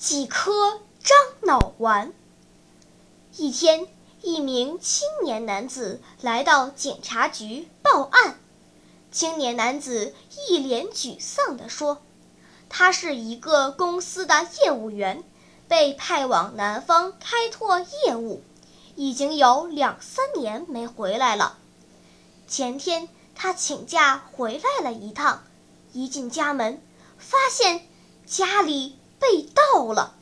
几颗樟脑丸。一天，一名青年男子来到警察局报案。青年男子一脸沮丧地说：“他是一个公司的业务员，被派往南方开拓业务，已经有两三年没回来了。前天他请假回来了一趟，一进家门，发现家里被盗了。”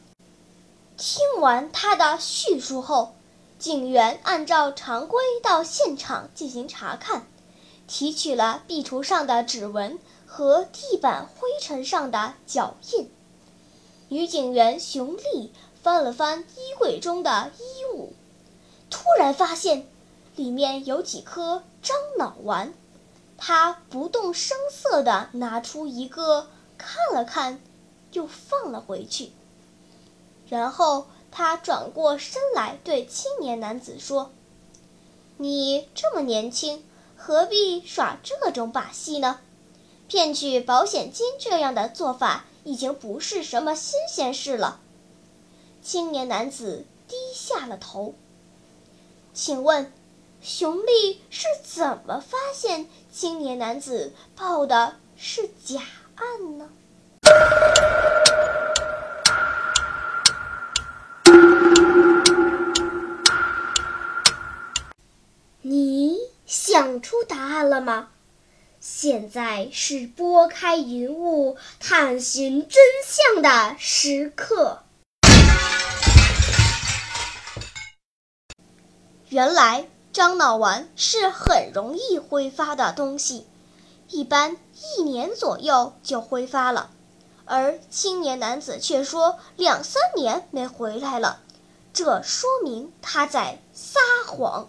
听完他的叙述后，警员按照常规到现场进行查看。提取了壁橱上的指纹和地板灰尘上的脚印。女警员熊丽翻了翻衣柜中的衣物，突然发现里面有几颗樟脑丸。她不动声色地拿出一个看了看，又放了回去。然后他转过身来对青年男子说：“你这么年轻。”何必耍这种把戏呢？骗取保险金这样的做法已经不是什么新鲜事了。青年男子低下了头。请问，熊丽是怎么发现青年男子报的是假出答案了吗？现在是拨开云雾探寻真相的时刻。原来樟脑丸是很容易挥发的东西，一般一年左右就挥发了，而青年男子却说两三年没回来了，这说明他在撒谎。